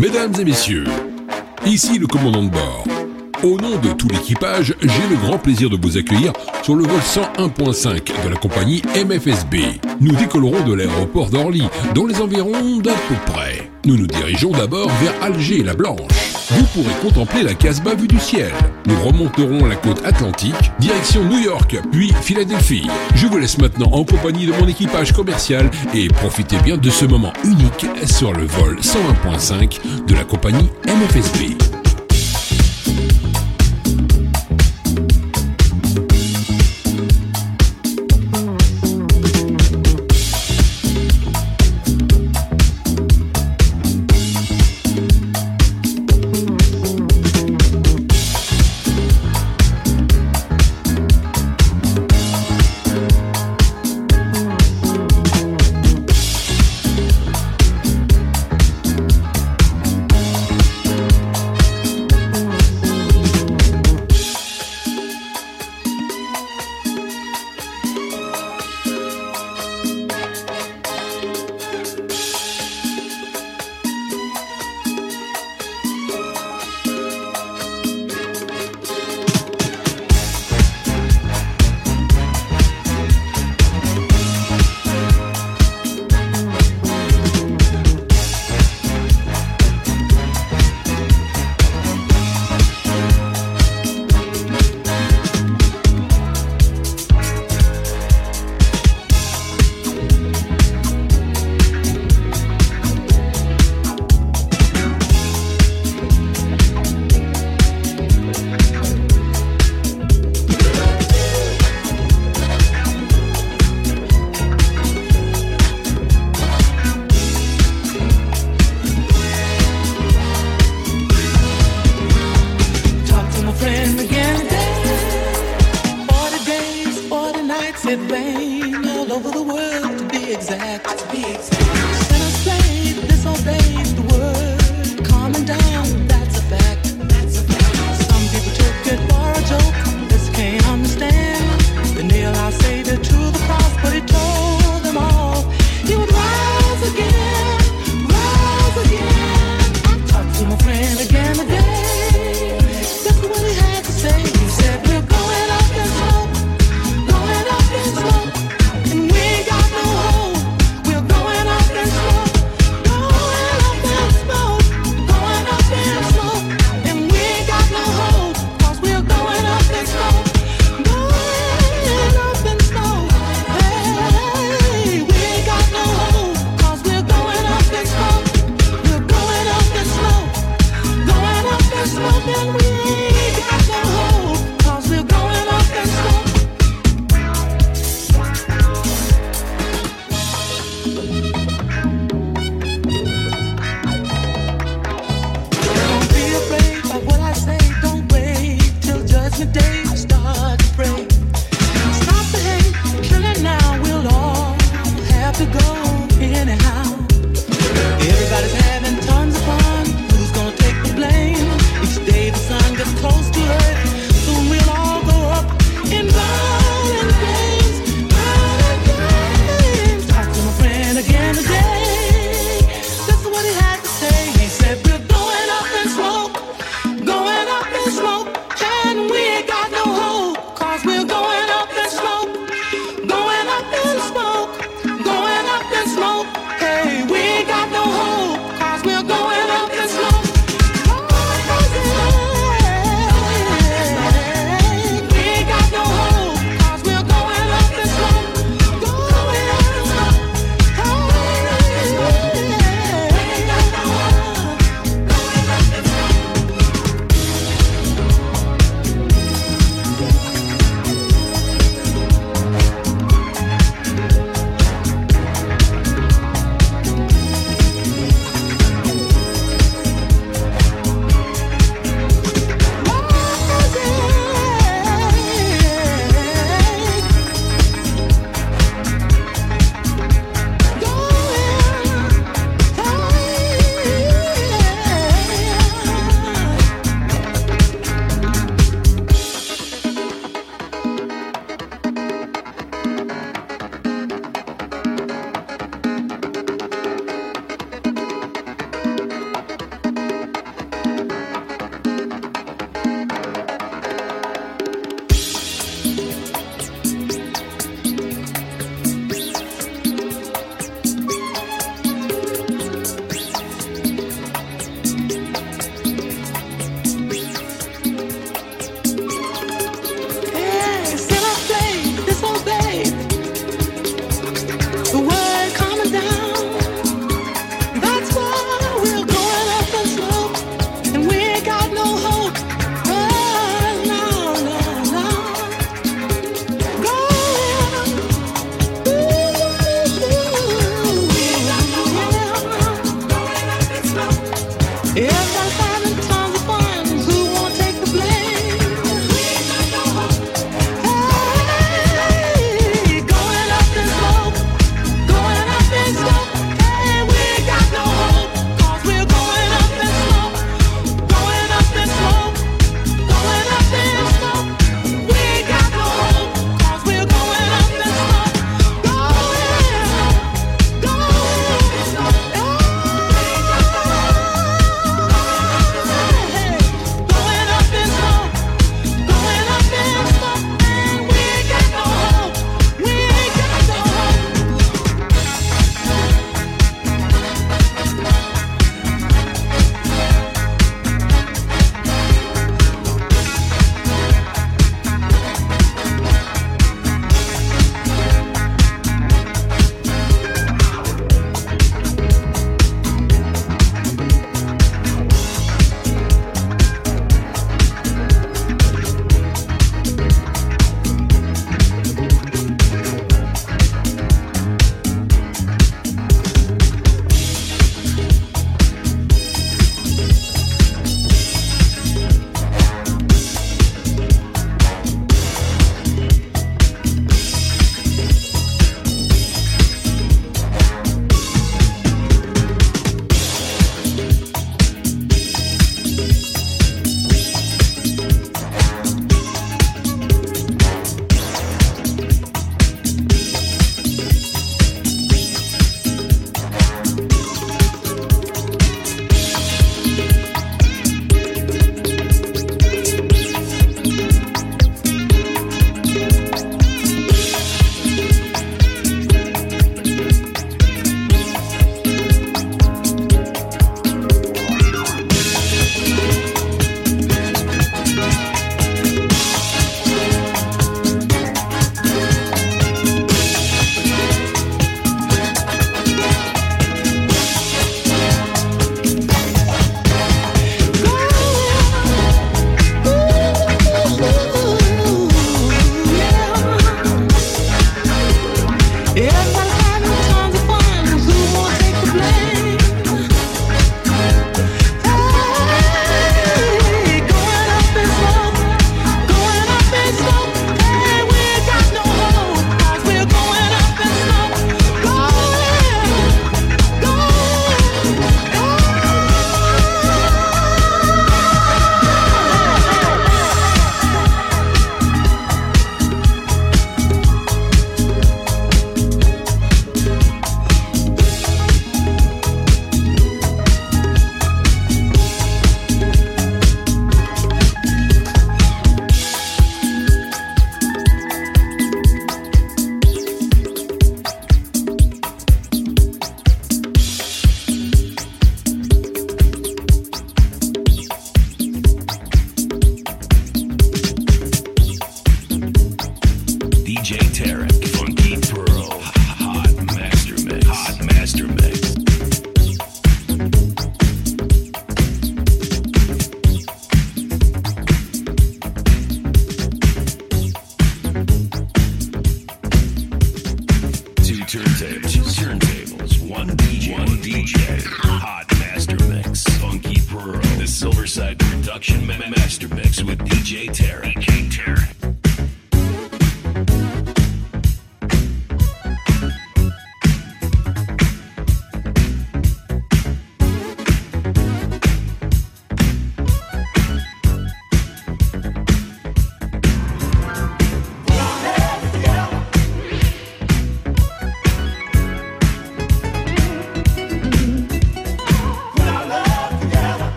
Mesdames et messieurs, ici le commandant de bord. Au nom de tout l'équipage, j'ai le grand plaisir de vous accueillir sur le vol 101.5 de la compagnie MFSB. Nous décollerons de l'aéroport d'Orly, dans les environs d'à peu près. Nous nous dirigeons d'abord vers Alger la Blanche. Vous pourrez contempler la Casbah vue du ciel. Nous remonterons la côte atlantique, direction New York, puis Philadelphie. Je vous laisse maintenant en compagnie de mon équipage commercial et profitez bien de ce moment unique sur le vol 101.5 de la compagnie MFSB.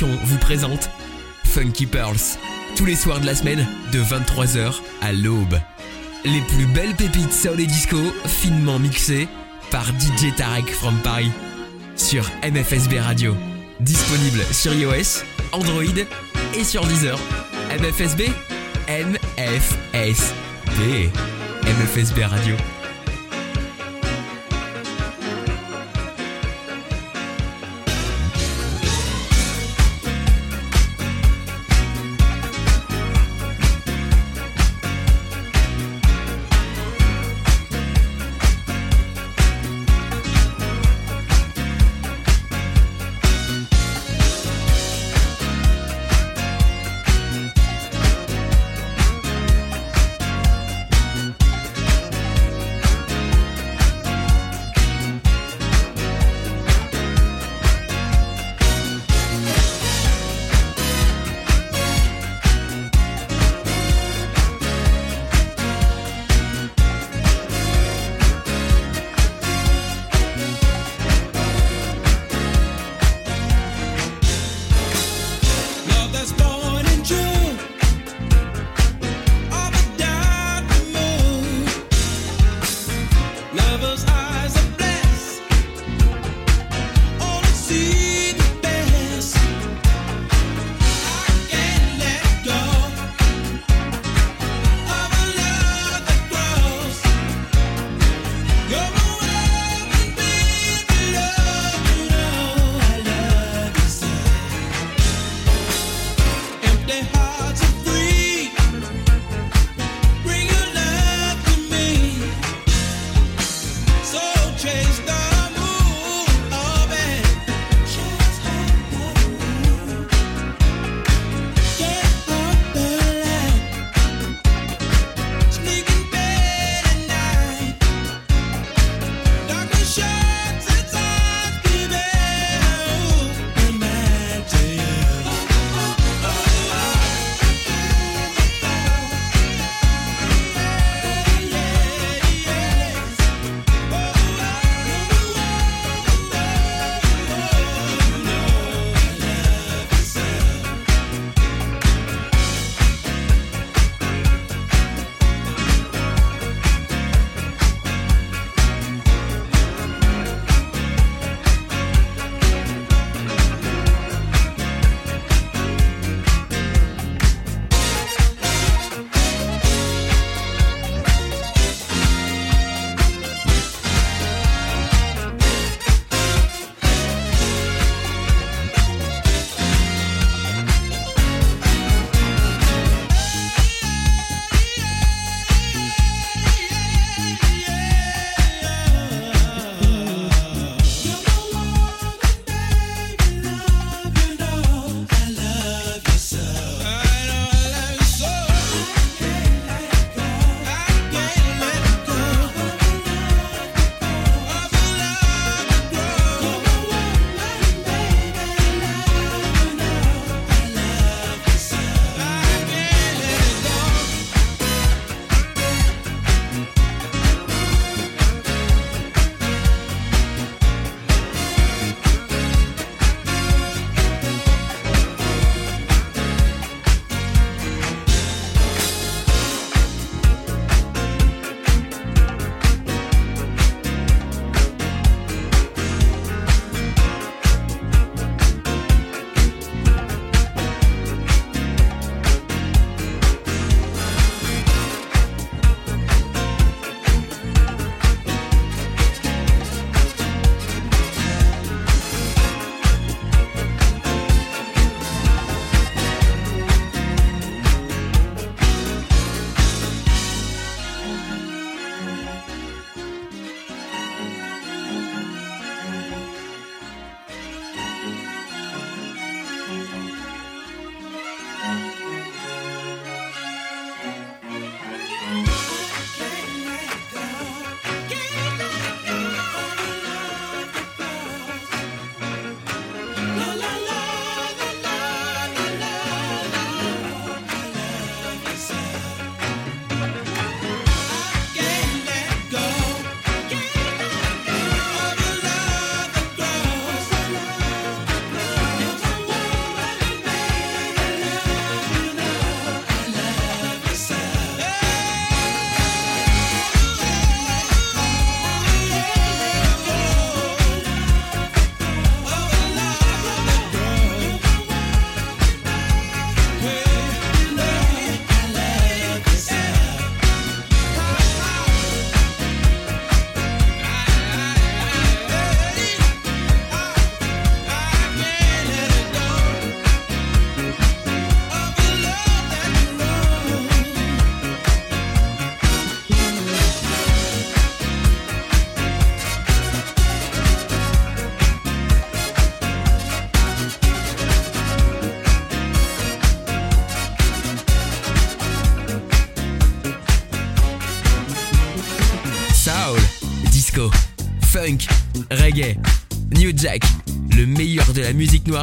Vous présente Funky Pearls, tous les soirs de la semaine de 23h à l'aube. Les plus belles pépites soul et disco, finement mixées par DJ Tarek from Paris sur MFSB Radio. Disponible sur iOS, Android et sur Deezer. MFSB MFSB MFSB Radio.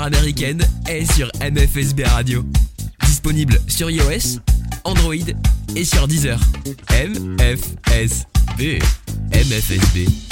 américaine est sur MFSB Radio. Disponible sur iOS, Android et sur Deezer. MFSB. MFSB.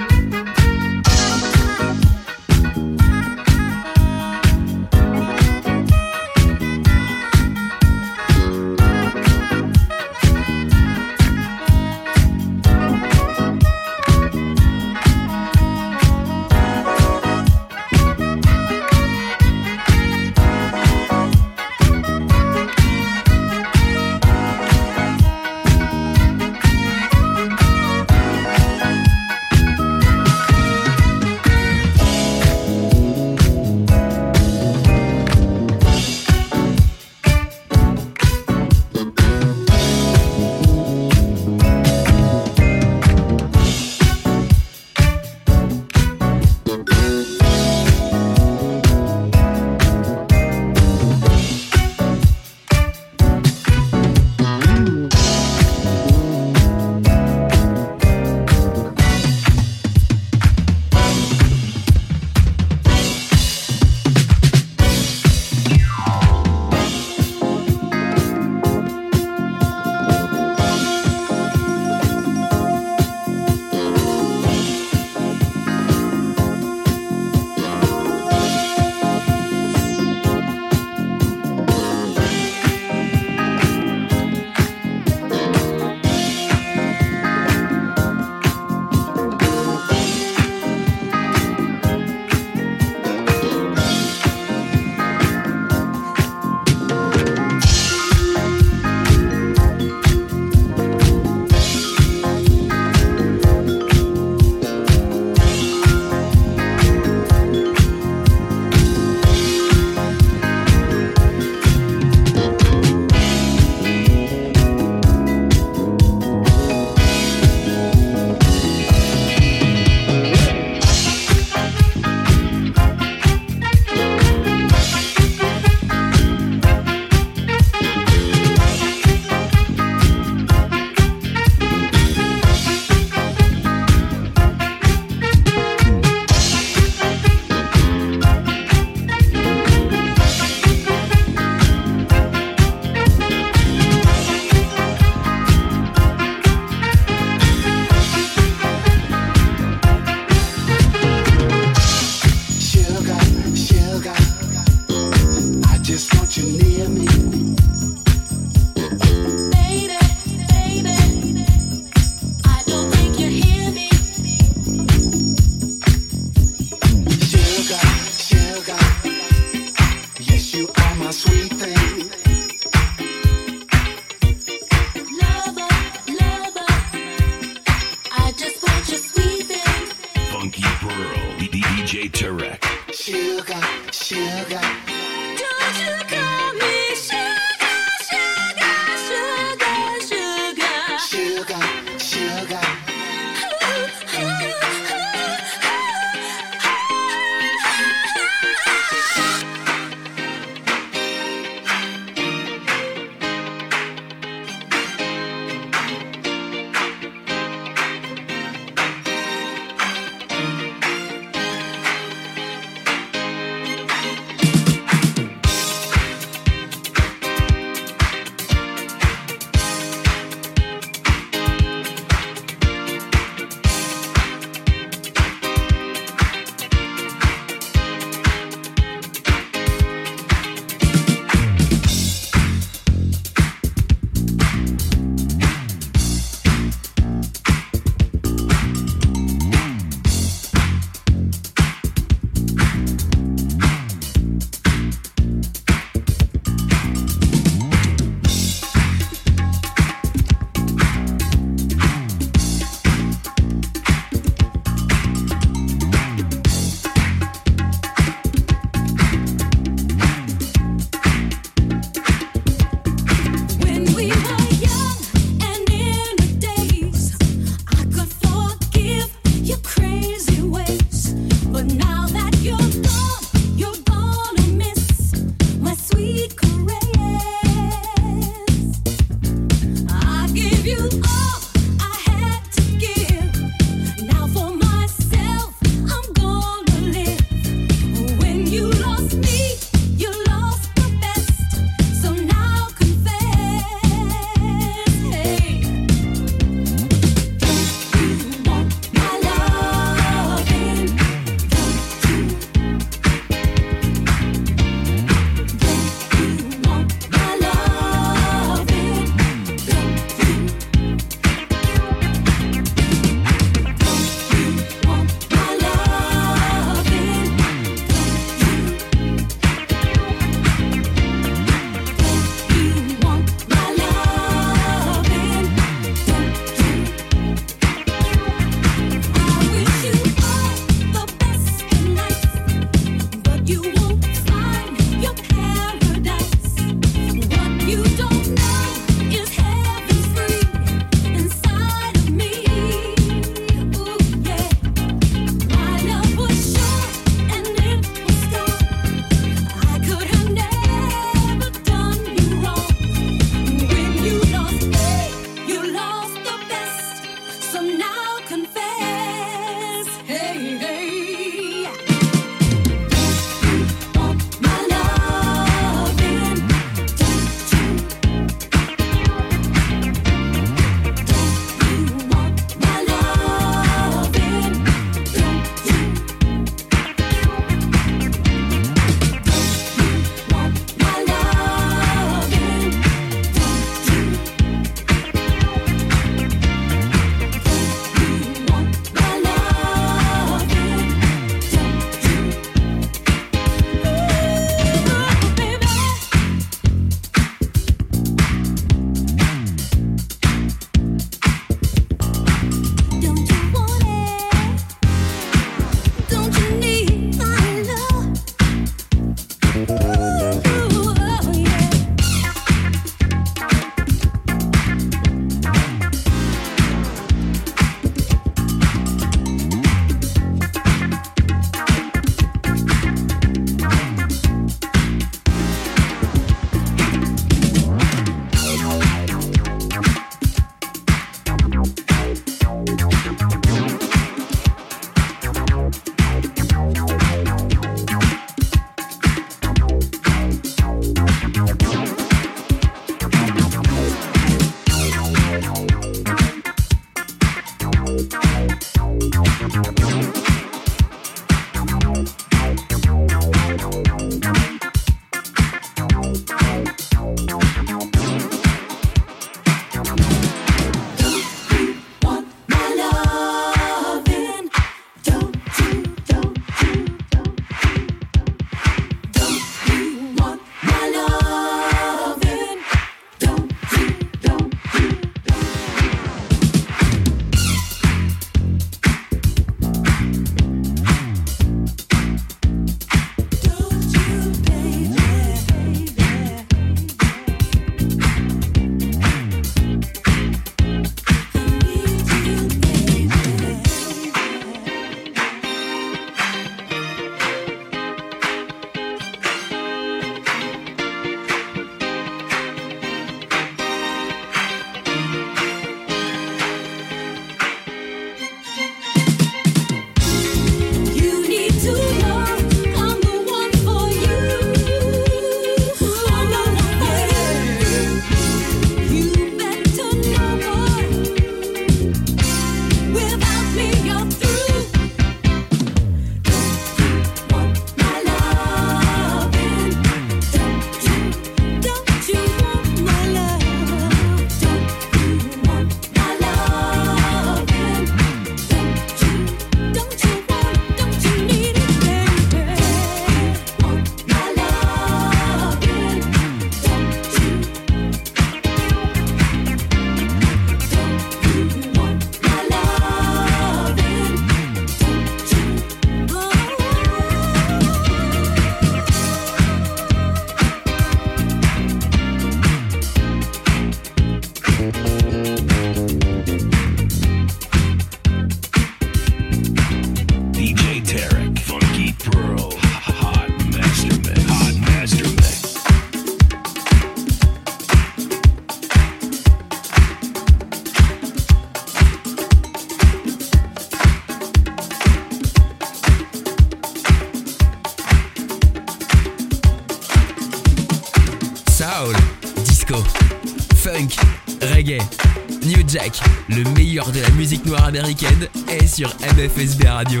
New Jack, le meilleur de la musique noire américaine est sur MFSB Radio.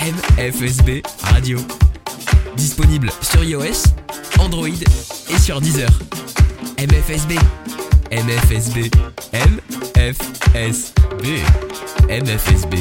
MFSB Radio. Disponible sur iOS, Android et sur Deezer. MFSB. MFSB. MFSB. MFSB.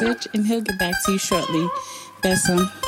Message, and he'll get back to you shortly. Besom.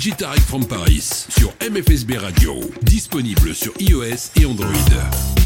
DJ from Paris sur MFSB Radio, disponible sur iOS et Android.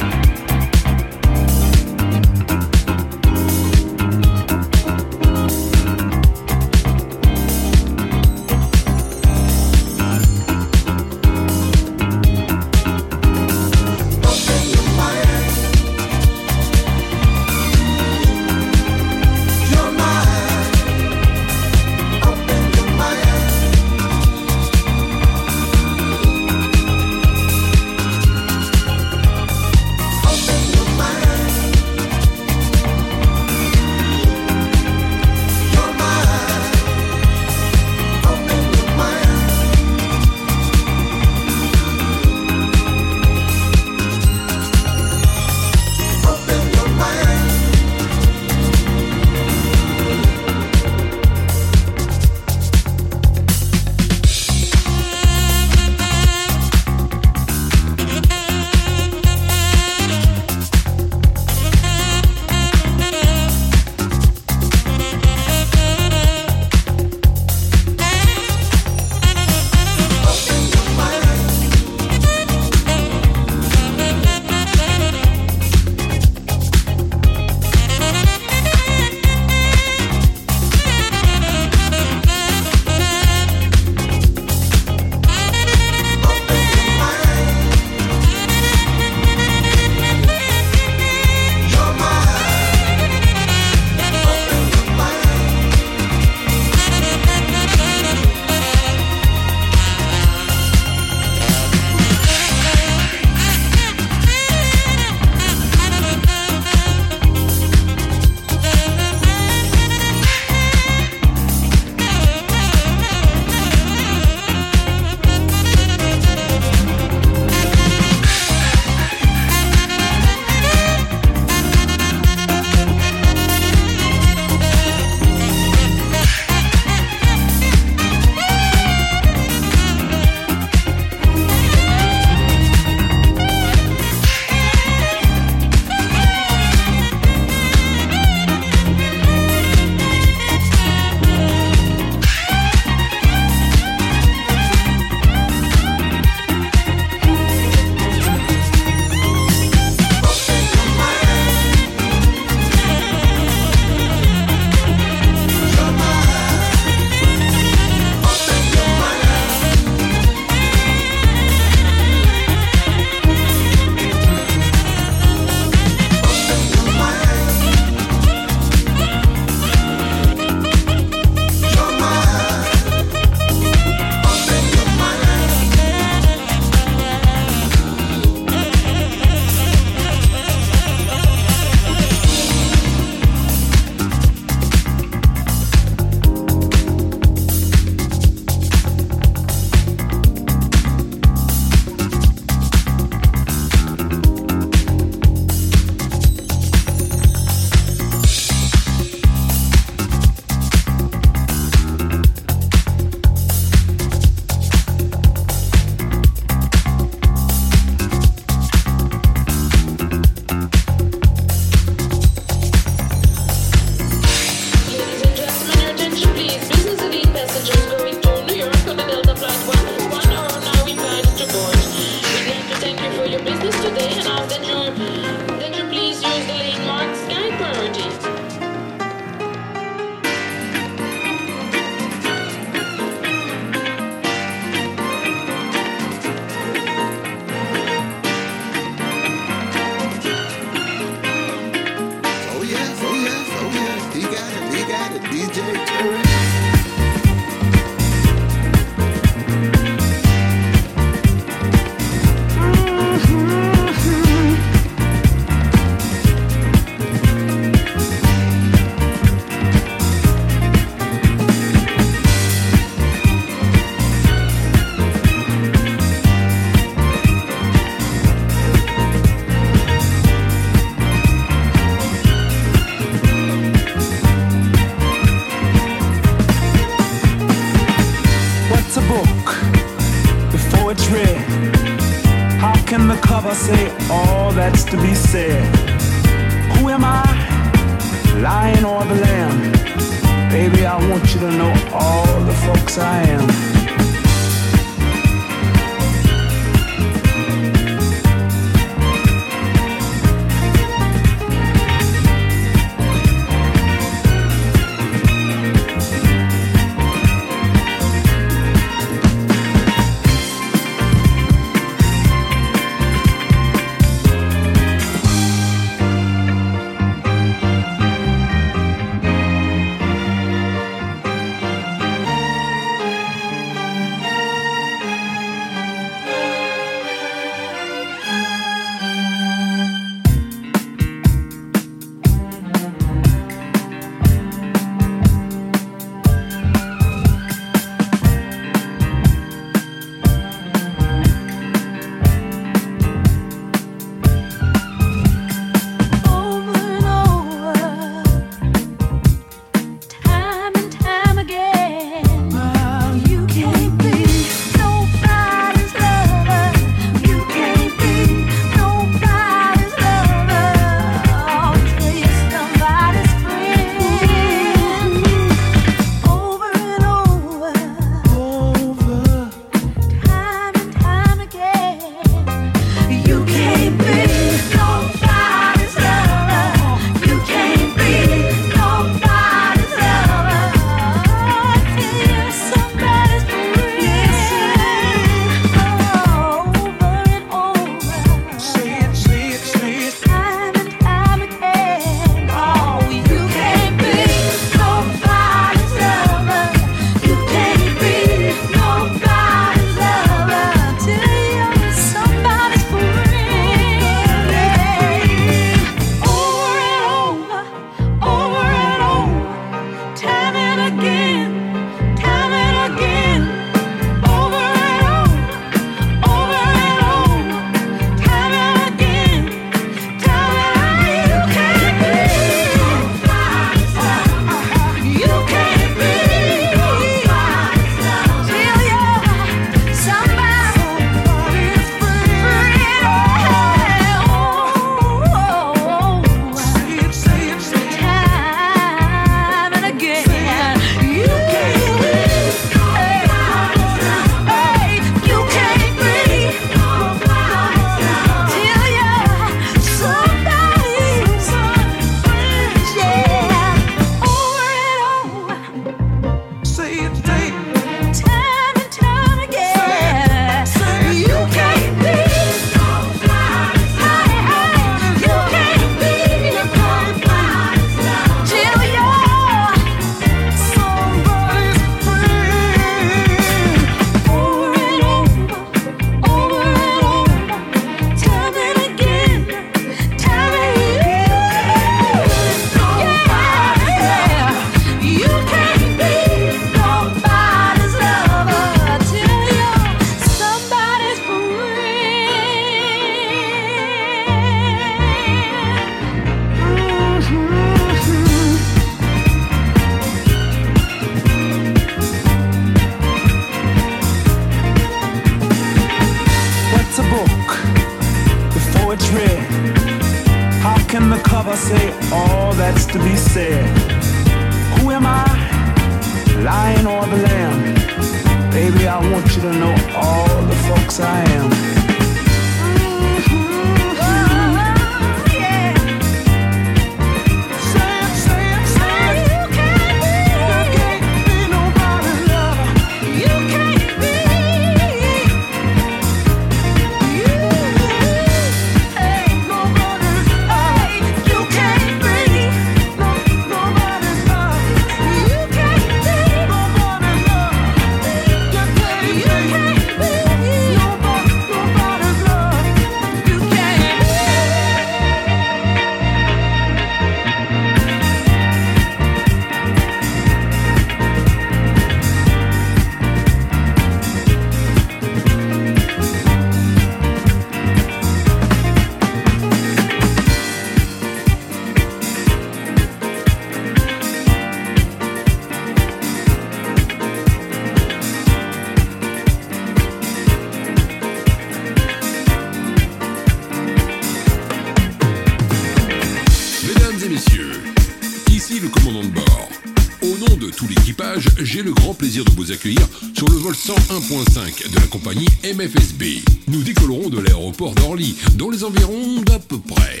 d'Orly, dans les environs d'à peu près.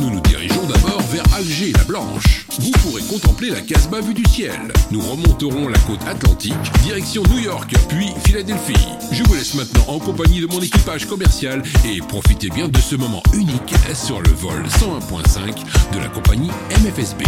Nous nous dirigeons d'abord vers Alger la Blanche. Vous pourrez contempler la Casbah vue du ciel. Nous remonterons la côte atlantique, direction New York, puis Philadelphie. Je vous laisse maintenant en compagnie de mon équipage commercial et profitez bien de ce moment unique sur le vol 101.5 de la compagnie MFSB.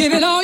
Give it all